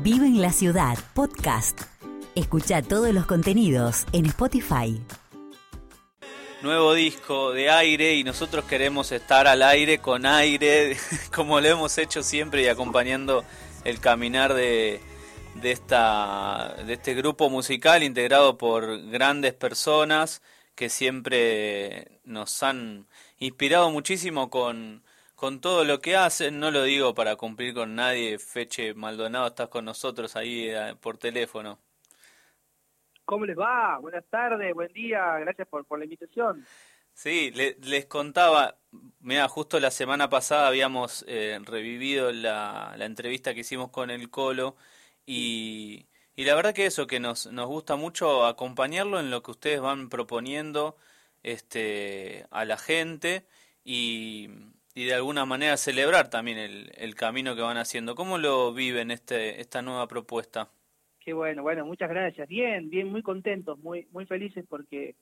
Vive en la Ciudad, podcast. Escucha todos los contenidos en Spotify. Nuevo disco de aire y nosotros queremos estar al aire con aire, como lo hemos hecho siempre y acompañando el caminar de, de, esta, de este grupo musical integrado por grandes personas que siempre nos han inspirado muchísimo con, con todo lo que hacen. No lo digo para cumplir con nadie. Feche Maldonado, estás con nosotros ahí eh, por teléfono. ¿Cómo les va? Buenas tardes, buen día, gracias por, por la invitación. Sí, les contaba, mira, justo la semana pasada habíamos eh, revivido la, la, entrevista que hicimos con el Colo y, y la verdad que eso, que nos, nos gusta mucho acompañarlo en lo que ustedes van proponiendo este, a la gente y, y de alguna manera celebrar también el, el, camino que van haciendo. ¿Cómo lo viven este, esta nueva propuesta? Qué bueno, bueno, muchas gracias. Bien, bien, muy contentos, muy, muy felices porque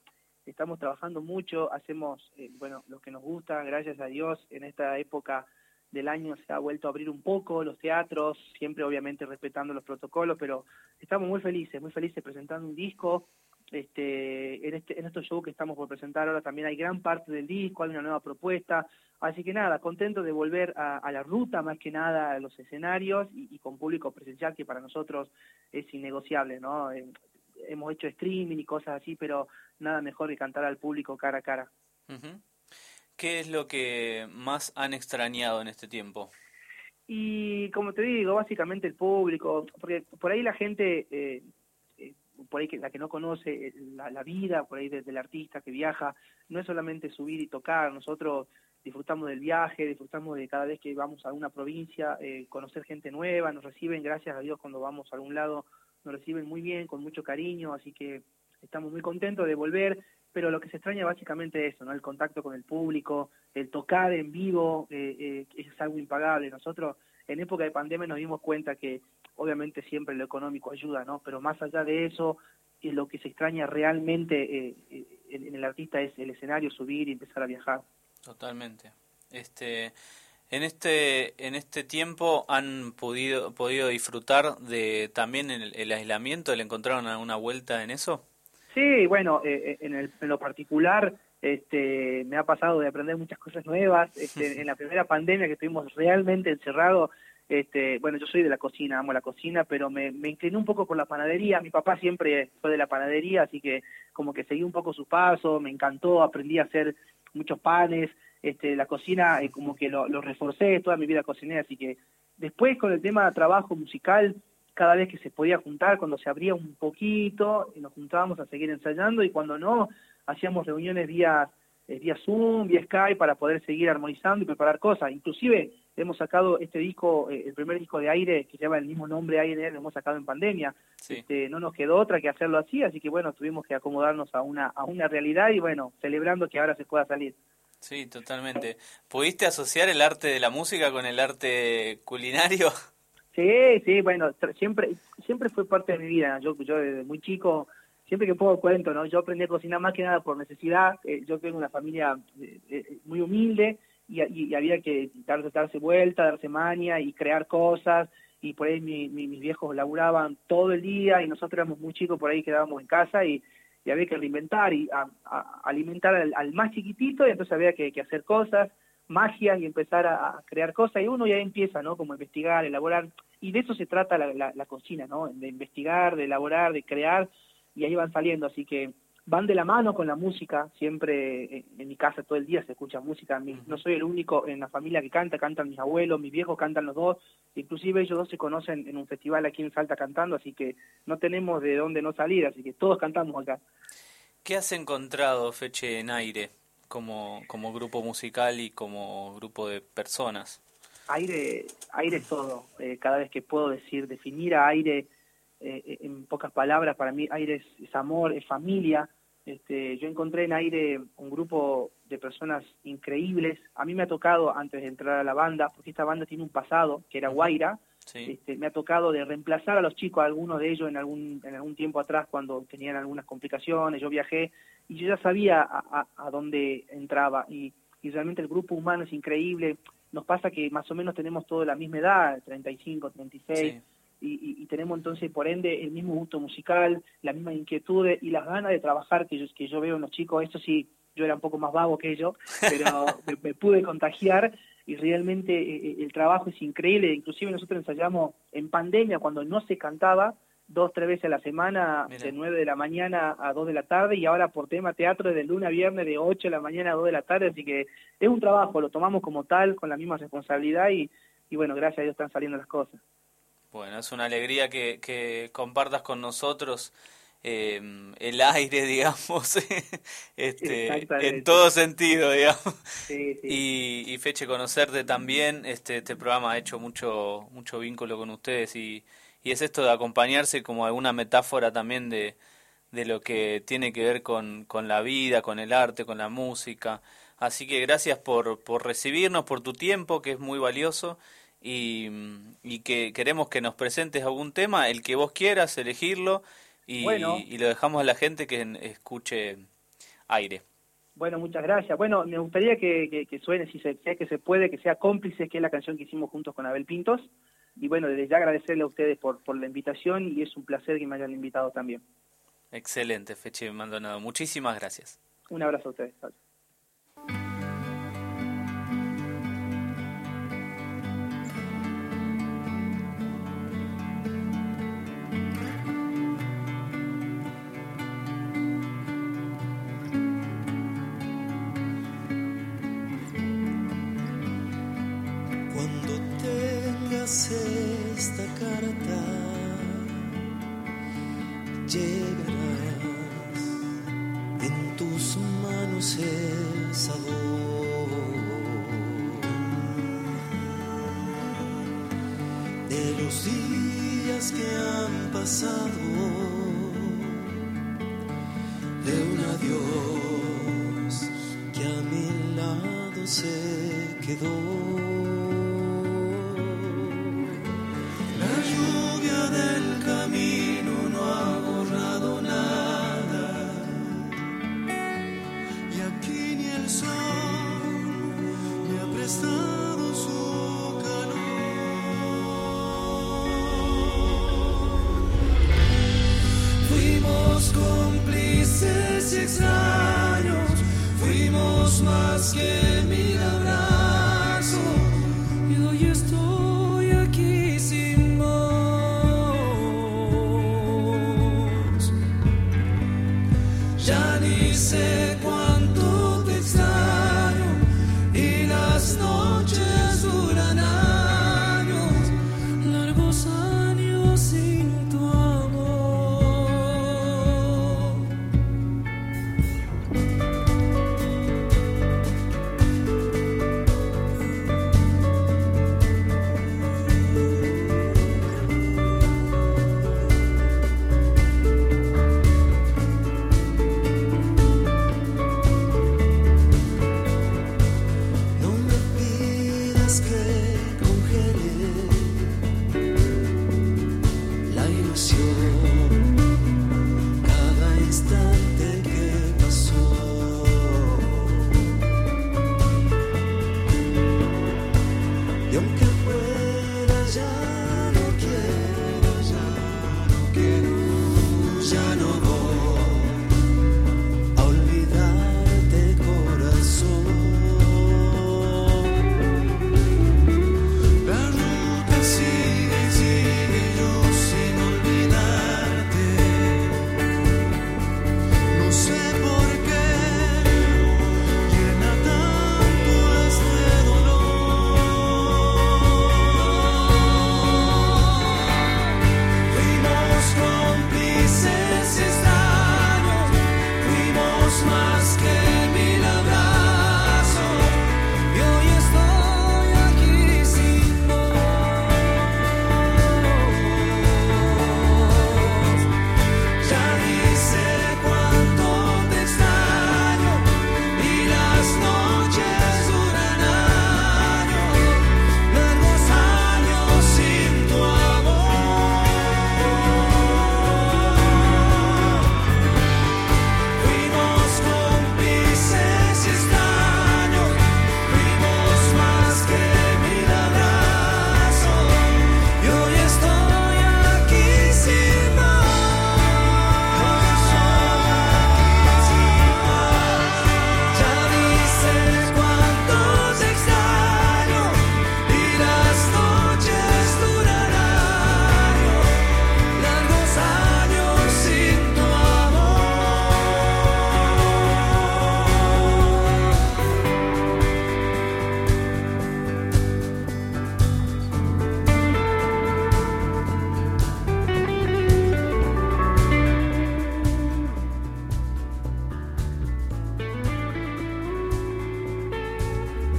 estamos trabajando mucho, hacemos, eh, bueno, lo que nos gusta, gracias a Dios, en esta época del año se ha vuelto a abrir un poco los teatros, siempre obviamente respetando los protocolos, pero estamos muy felices, muy felices presentando un disco. Este, en, este, en estos shows que estamos por presentar ahora también hay gran parte del disco, hay una nueva propuesta, así que nada, contento de volver a, a la ruta más que nada a los escenarios y, y, con público presencial que para nosotros es innegociable, ¿no? Eh, hemos hecho streaming y cosas así, pero nada mejor que cantar al público cara a cara. ¿Qué es lo que más han extrañado en este tiempo? Y como te digo, básicamente el público, porque por ahí la gente, eh, por ahí que, la que no conoce la, la vida, por ahí del, del artista que viaja, no es solamente subir y tocar, nosotros disfrutamos del viaje, disfrutamos de cada vez que vamos a alguna provincia, eh, conocer gente nueva, nos reciben, gracias a Dios, cuando vamos a algún lado, nos reciben muy bien, con mucho cariño, así que estamos muy contentos de volver, pero lo que se extraña básicamente es eso, ¿no? El contacto con el público, el tocar en vivo, eh, eh, es algo impagable. Nosotros en época de pandemia nos dimos cuenta que obviamente siempre lo económico ayuda, ¿no? Pero más allá de eso, eh, lo que se extraña realmente en, en el artista es el escenario, subir y empezar a viajar. Totalmente. Este, en este en este tiempo han podido podido disfrutar de también el, el aislamiento, ¿le encontraron alguna vuelta en eso? Sí, bueno, eh, en, el, en lo particular este, me ha pasado de aprender muchas cosas nuevas. Este, en la primera pandemia que estuvimos realmente encerrados, este, bueno, yo soy de la cocina, amo la cocina, pero me, me incliné un poco por la panadería. Mi papá siempre fue de la panadería, así que como que seguí un poco su paso, me encantó, aprendí a hacer muchos panes. Este, la cocina eh, como que lo, lo reforcé, toda mi vida cociné, así que después con el tema de trabajo musical cada vez que se podía juntar, cuando se abría un poquito, nos juntábamos a seguir ensayando y cuando no, hacíamos reuniones vía, eh, vía Zoom, vía Skype para poder seguir armonizando y preparar cosas. Inclusive hemos sacado este disco, eh, el primer disco de aire, que lleva el mismo nombre Aire, lo hemos sacado en pandemia. Sí. Este, no nos quedó otra que hacerlo así, así que bueno, tuvimos que acomodarnos a una, a una realidad y bueno, celebrando que ahora se pueda salir. Sí, totalmente. ¿Pudiste asociar el arte de la música con el arte culinario? Sí, sí, bueno, siempre siempre fue parte de mi vida. Yo, yo desde muy chico, siempre que puedo cuento, ¿no? Yo aprendí a cocinar más que nada por necesidad. Eh, yo tengo una familia eh, eh, muy humilde y, había que darse, vuelta, darse mania y crear cosas. Y por ahí mi, mi, mis viejos laburaban todo el día y nosotros éramos muy chicos, por ahí quedábamos en casa y, había que reinventar y alimentar al, al, más chiquitito y entonces había que, hacer cosas magia y empezar a, a, crear cosas y uno ya empieza, ¿no? Como investigar, elaborar y de eso se trata la, la, la, cocina, ¿no? De investigar, de elaborar, de crear y ahí van saliendo, así que van de la mano con la música, siempre en, mi casa todo el día se escucha música, mi, no soy el único en la familia que canta, cantan mis abuelos, mis viejos cantan los dos, inclusive ellos dos se conocen en un festival aquí en Salta cantando, así que no tenemos de dónde no salir, así que todos cantamos acá. ¿Qué has encontrado, Feche, en aire? como, como grupo musical y como grupo de personas? Aire, aire es todo. Eh, cada vez que puedo decir, definir a aire eh, en pocas palabras, para mí aire es, es, amor, es familia. Este, yo encontré en aire un grupo de personas increíbles. A mí me ha tocado, antes de entrar a la banda, porque esta banda tiene un pasado, que era Guaira, sí. este, me ha tocado de reemplazar a los chicos, a algunos de ellos en algún, en algún tiempo atrás, cuando tenían algunas complicaciones, yo viajé, y yo ya sabía a, a, a dónde entraba, y, y, realmente el grupo humano es increíble, nos pasa que más o menos tenemos toda la misma edad, 35, 36, sí. Y, tenemos entonces por ende el mismo gusto musical, la misma inquietud y las ganas de trabajar que yo, que yo veo en los chicos, esto sí, yo era un poco más vago que ellos, pero me, pude contagiar y realmente eh, eh, el trabajo es increíble, inclusive nosotros ensayamos en pandemia cuando no se cantaba, dos, tres veces a la semana, de nueve de la mañana a dos de la tarde, y ahora por tema teatro de lunes a viernes de ocho de la mañana a dos de la tarde, así que es un trabajo, lo tomamos como tal, con la misma responsabilidad, y, y bueno, gracias a Dios están saliendo las cosas. Bueno, es una alegría que, que compartas con nosotros eh, el aire, digamos, este, en todo sentido, digamos. Y, y, Feche, conocerte también, este, este programa ha hecho mucho, mucho vínculo con ustedes y, y es esto de acompañarse como alguna metáfora también de, de lo que tiene que ver con, con la vida, con el arte, con la música. Así que gracias por, por recibirnos, por tu tiempo, que es muy valioso y, y, que queremos que nos presentes algún tema, el que vos quieras, elegirlo y, y lo dejamos a la gente que escuche aire. Bueno, muchas gracias. Bueno, me gustaría que, que, suene, si, se, que se puede, que sea cómplice, que es la canción que hicimos juntos con Abel Pintos. Y bueno, desde ya agradecerle a ustedes por, por la invitación y es un placer que me hayan invitado también. Excelente, Feche Maldonado. Muchísimas gracias. Un abrazo a ustedes. Esta carta, llegarás. En tus manos el sabor de los días que han pasado, You're my skin.